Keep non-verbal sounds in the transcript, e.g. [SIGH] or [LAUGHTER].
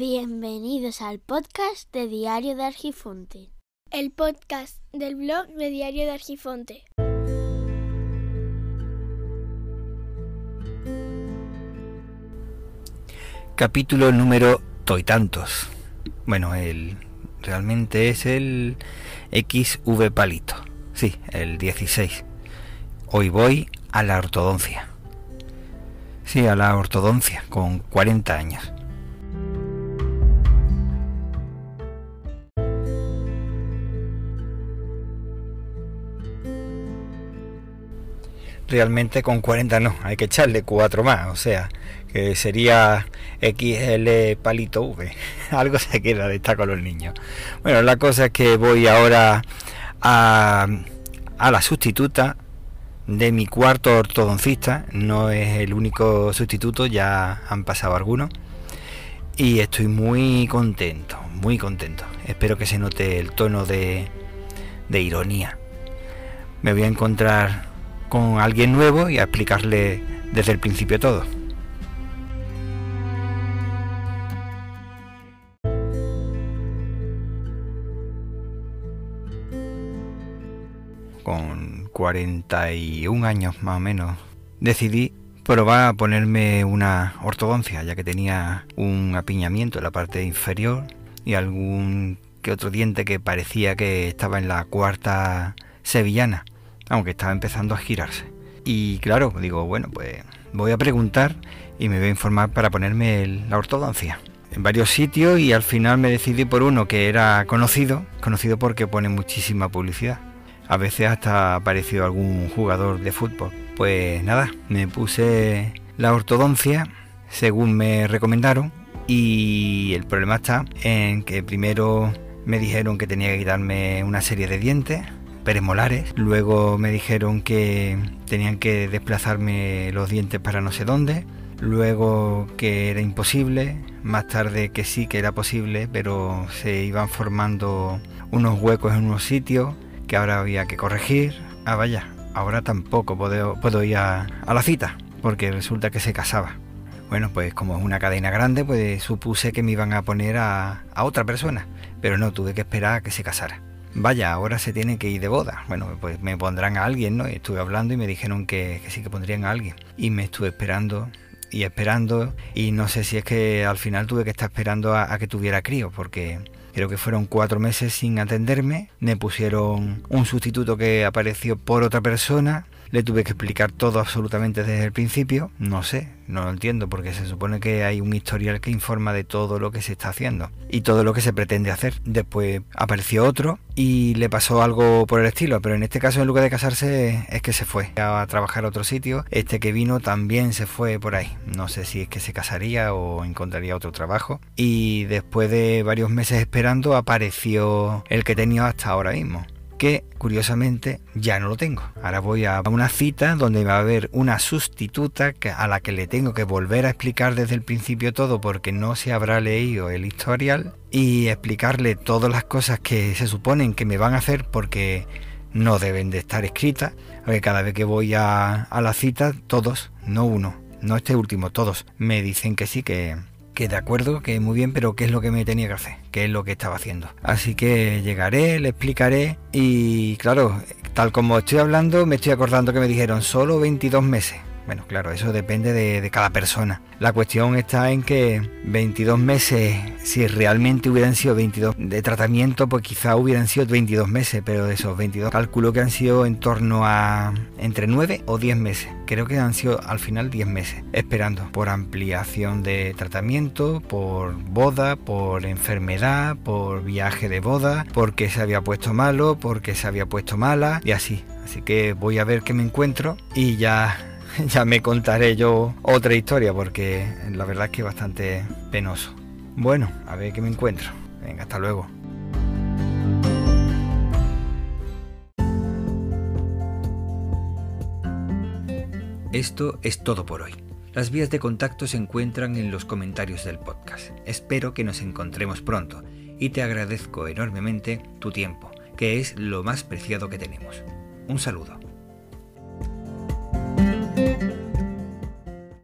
Bienvenidos al podcast de Diario de Argifonte. El podcast del blog de Diario de Argifonte. Capítulo número toitantos. Bueno, el realmente es el XV palito. Sí, el 16. Hoy voy a la ortodoncia. Sí, a la ortodoncia, con 40 años. Realmente con 40 no, hay que echarle 4 más, o sea, que sería XL palito V. [LAUGHS] Algo se queda de estar con los niños. Bueno, la cosa es que voy ahora a, a la sustituta de mi cuarto ortodoncista. No es el único sustituto, ya han pasado algunos. Y estoy muy contento, muy contento. Espero que se note el tono de, de ironía. Me voy a encontrar con alguien nuevo y a explicarle desde el principio todo. Con 41 años más o menos decidí probar a ponerme una ortodoncia ya que tenía un apiñamiento en la parte inferior y algún que otro diente que parecía que estaba en la cuarta sevillana aunque estaba empezando a girarse. Y claro, digo, bueno, pues voy a preguntar y me voy a informar para ponerme la ortodoncia. En varios sitios y al final me decidí por uno que era conocido, conocido porque pone muchísima publicidad. A veces hasta ha aparecido algún jugador de fútbol. Pues nada, me puse la ortodoncia según me recomendaron y el problema está en que primero me dijeron que tenía que quitarme una serie de dientes Luego me dijeron que tenían que desplazarme los dientes para no sé dónde. Luego que era imposible. Más tarde que sí que era posible, pero se iban formando unos huecos en unos sitios que ahora había que corregir. Ah, vaya, ahora tampoco puedo, puedo ir a, la cita, porque resulta que se casaba. Bueno, pues como es una cadena grande, pues supuse que me iban a poner a, a otra persona, pero no, tuve que esperar a que se casara vaya, ahora se tiene que ir de boda. Bueno, pues me pondrán a alguien, ¿no? estuve hablando y me dijeron que, sí que pondrían a alguien. Y me estuve esperando y esperando y no sé si es que al final tuve que estar esperando a, a que tuviera crío porque creo que fueron cuatro meses sin atenderme. Me pusieron un sustituto que apareció por otra persona le tuve que explicar todo absolutamente desde el principio. No sé, no lo entiendo porque se supone que hay un historial que informa de todo lo que se está haciendo y todo lo que se pretende hacer. Después apareció otro y le pasó algo por el estilo, pero en este caso en lugar de casarse es que se fue a trabajar a otro sitio. Este que vino también se fue por ahí. No sé si es que se casaría o encontraría otro trabajo. Y después de varios meses esperando apareció el que tenía hasta ahora mismo que curiosamente ya no lo tengo. Ahora voy a una cita donde va a haber una sustituta a la que le tengo que volver a explicar desde el principio todo porque no se habrá leído el historial y explicarle todas las cosas que se suponen que me van a hacer porque no deben de estar escritas. Porque cada vez que voy a, a la cita, todos, no uno, no este último, todos me dicen que sí, que, que de acuerdo, que muy bien, pero ¿qué es lo que me tenía que hacer? ¿Qué es lo que estaba haciendo? Así que llegaré, le explicaré y claro, tal como estoy hablando, me estoy acordando que me dijeron solo 22 meses. Bueno, claro, eso depende de, cada persona. La cuestión está en que 22 meses, si realmente hubieran sido 22 de tratamiento, pues quizá hubieran sido 22 meses, pero de esos 22 calculo que han sido en torno a entre 9 o 10 meses. Creo que han sido al final 10 meses, esperando por ampliación de tratamiento, por boda, por enfermedad, por viaje de boda, porque se había puesto malo, porque se había puesto mala y así. Así que voy a ver qué me encuentro y ya [LAUGHS] ya me contaré yo otra historia porque la verdad es que es bastante penoso. Bueno, a ver qué me encuentro. Venga, hasta luego. Esto es todo por hoy. Las vías de contacto se encuentran en los comentarios del podcast. Espero que nos encontremos pronto y te agradezco enormemente tu tiempo, que es lo más preciado que tenemos. Un saludo.